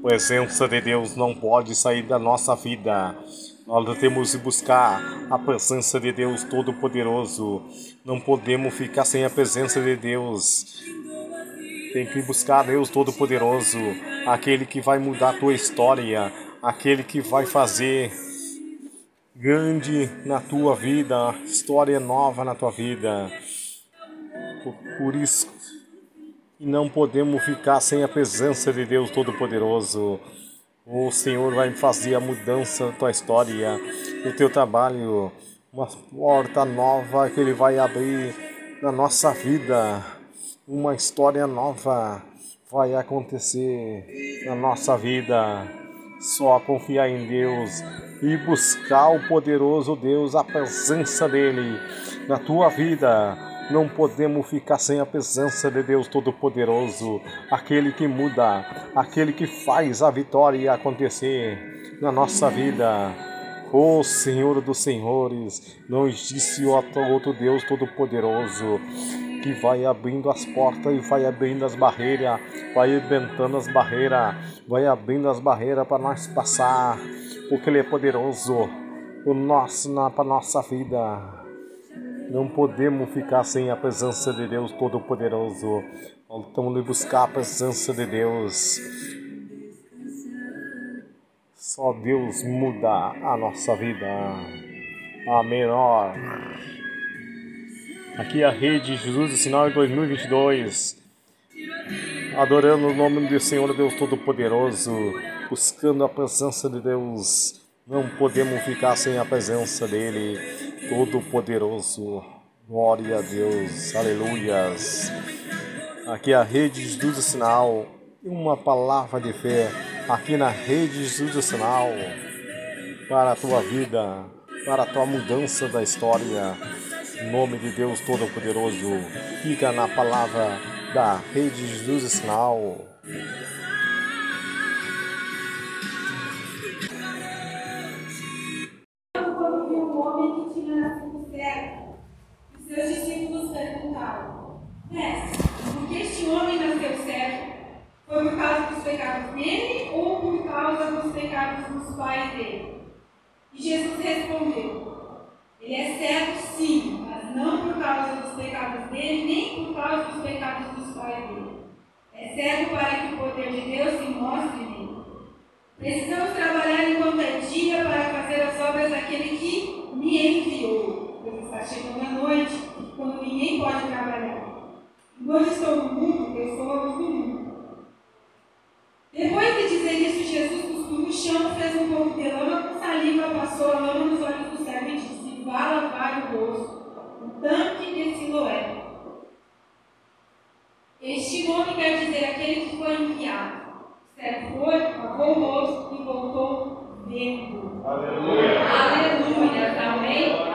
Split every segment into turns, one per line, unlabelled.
A presença de Deus não pode sair da nossa vida. Nós temos que buscar a presença de Deus Todo-Poderoso. Não podemos ficar sem a presença de Deus. Tem que buscar Deus Todo-Poderoso, aquele que vai mudar a tua história, aquele que vai fazer grande na tua vida, história nova na tua vida. Por, por isso, não podemos ficar sem a presença de Deus Todo-Poderoso. O Senhor vai fazer a mudança da tua história, do teu trabalho, uma porta nova que Ele vai abrir na nossa vida uma história nova vai acontecer na nossa vida. Só confiar em Deus e buscar o poderoso Deus, a presença dele na tua vida. Não podemos ficar sem a presença de Deus Todo-Poderoso, aquele que muda, aquele que faz a vitória acontecer na nossa vida. O Senhor dos Senhores, não existe outro Deus Todo-Poderoso que vai abrindo as portas e vai abrindo as barreiras, vai inventando as barreiras, vai abrindo as barreiras para nós passar, porque Ele é poderoso o nosso, para nossa vida. Não podemos ficar sem a presença de Deus Todo-Poderoso. Estamos de buscar a presença de Deus. Só Deus muda a nossa vida. Amém. Aqui é a rede Jesus do Sinal em 2022. Adorando o nome do Senhor Deus Todo-Poderoso, buscando a presença de Deus. Não podemos ficar sem a presença dele, Todo-Poderoso. Glória a Deus, aleluias. Aqui é a rede Jesus do Sinal, uma palavra de fé aqui na rede Jesus do Sinal para a tua vida, para a tua mudança da história nome de Deus Todo-Poderoso. Fica na palavra da Rede Jesus Sinal.
E Jesus respondeu: Ele é cego, sim, não por causa dos pecados dele, nem por causa dos pecados dos pais dele. É cego para que o poder de Deus se mostre nele. Precisamos trabalhar enquanto é dia para fazer as obras daquele que me enviou. Pois está chegando a noite, quando ninguém pode trabalhar. Enquanto estou no mundo, eu sou a luz do mundo. Depois de dizer isso, Jesus no chão, fez um pouco de lama com saliva, passou a lama nos olhos do servo e disse: Vá lavar o rosto tanque de Siloé. Este nome quer dizer aquele que foi enviado. Certo foi, lavou o rosto e voltou vendo. Aleluia. Aleluia. Amém?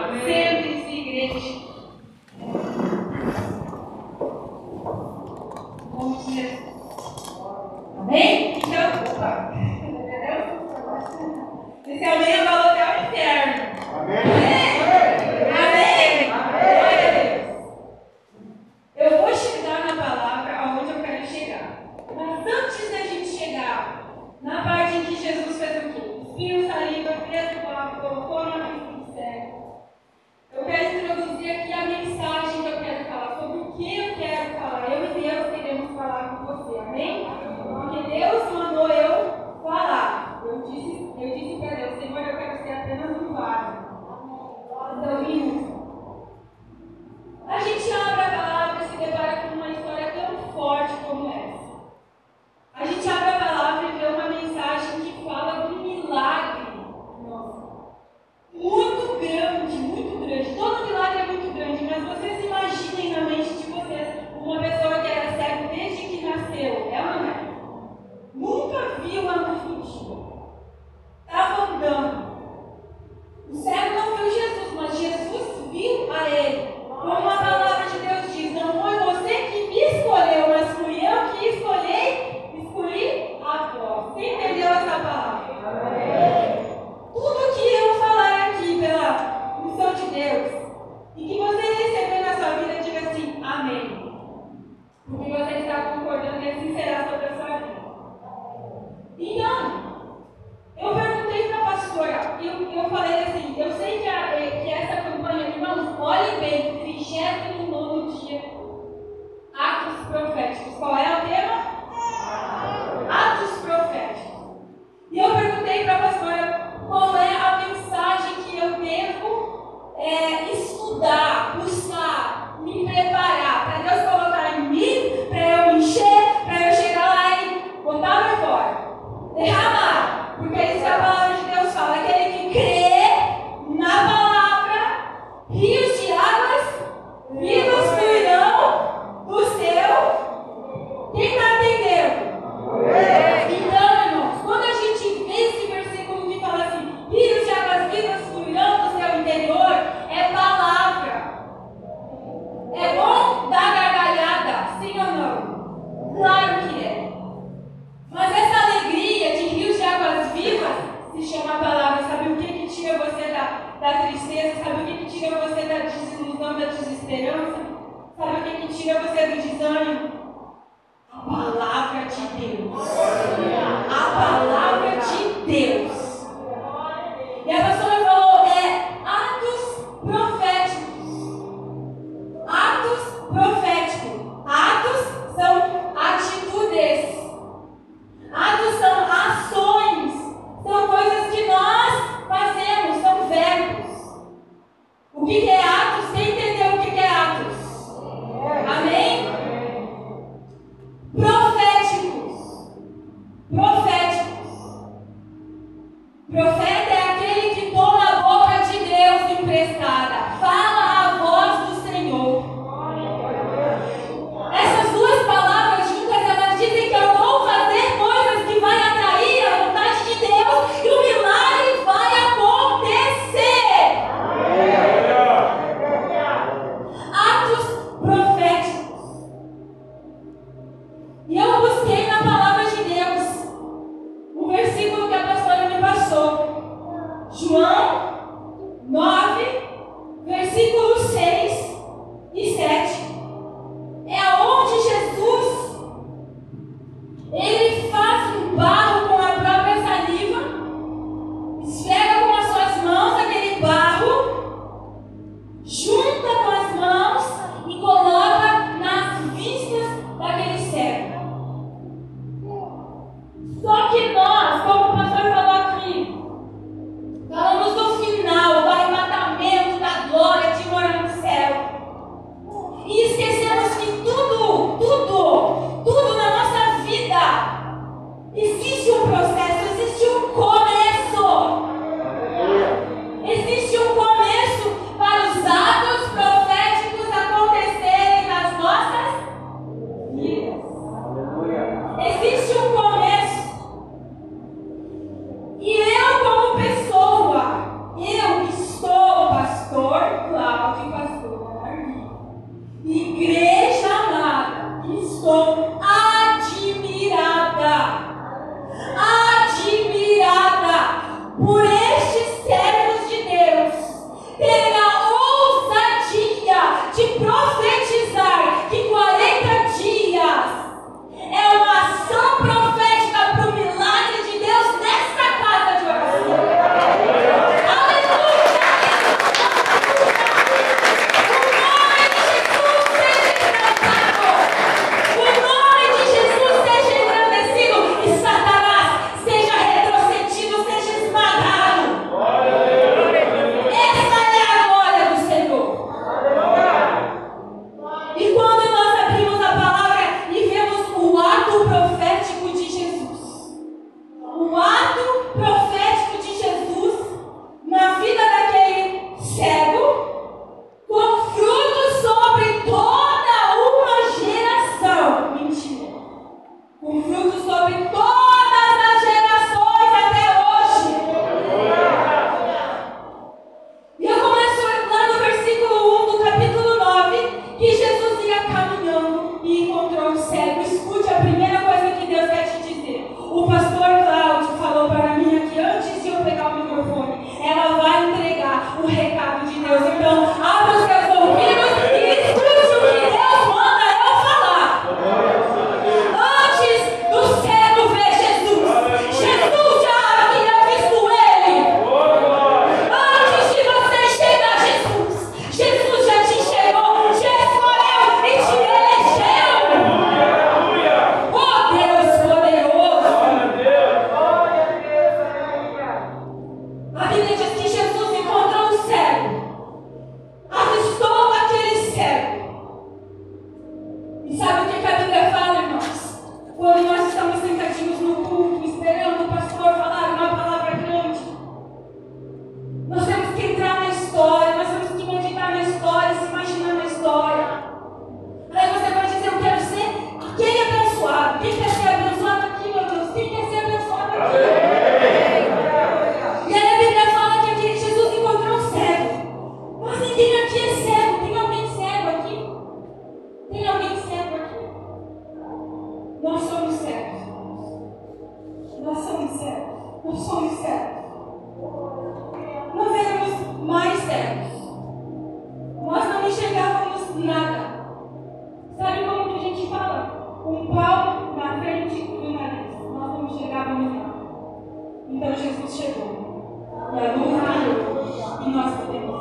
Então Jesus chegou. E a luz raiou. E nós podemos.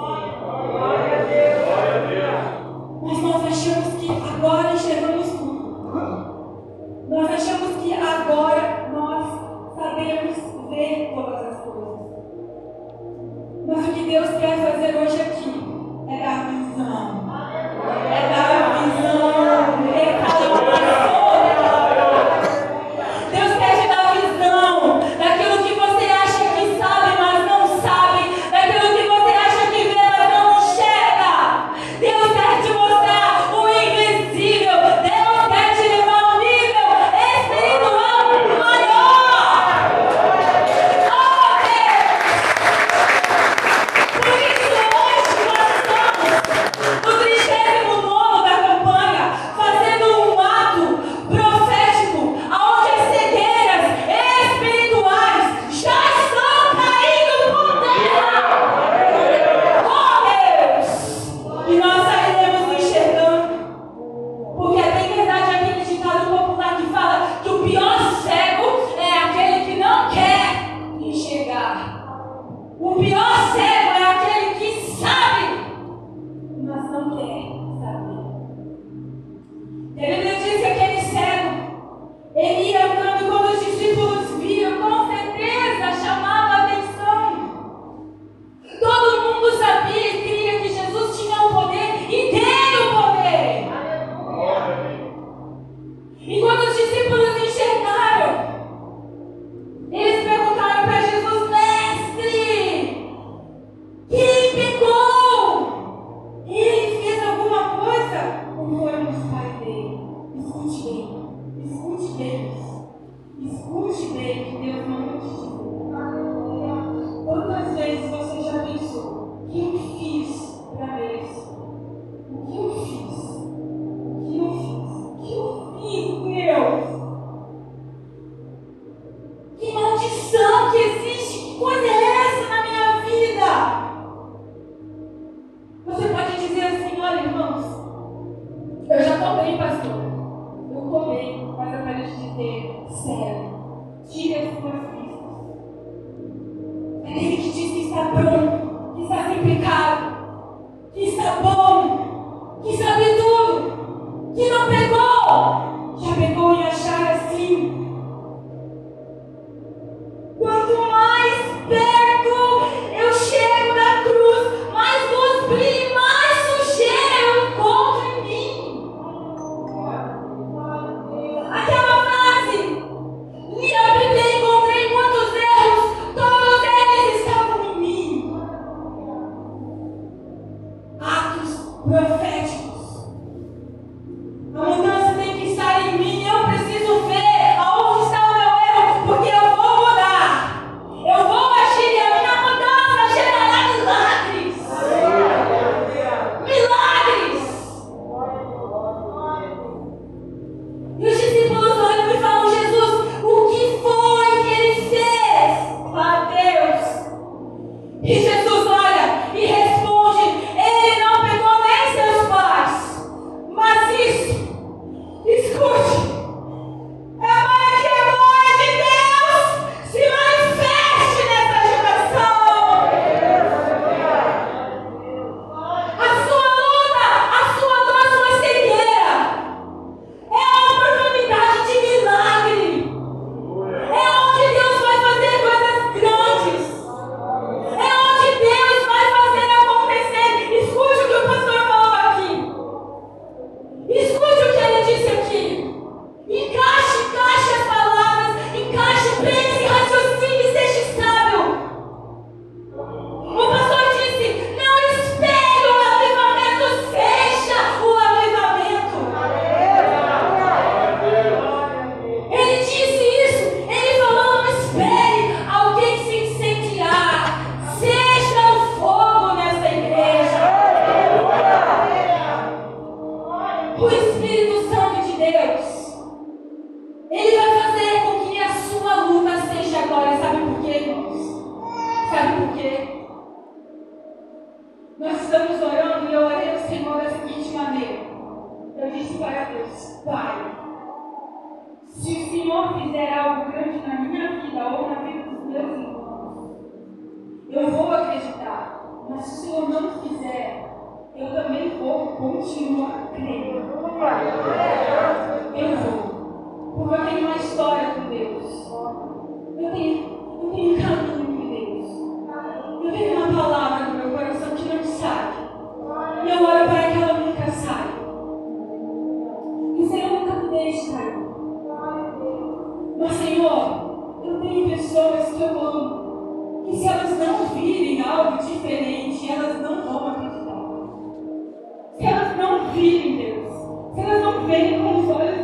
não virem Deus, se elas não veem com os olhos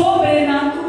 sobrenatural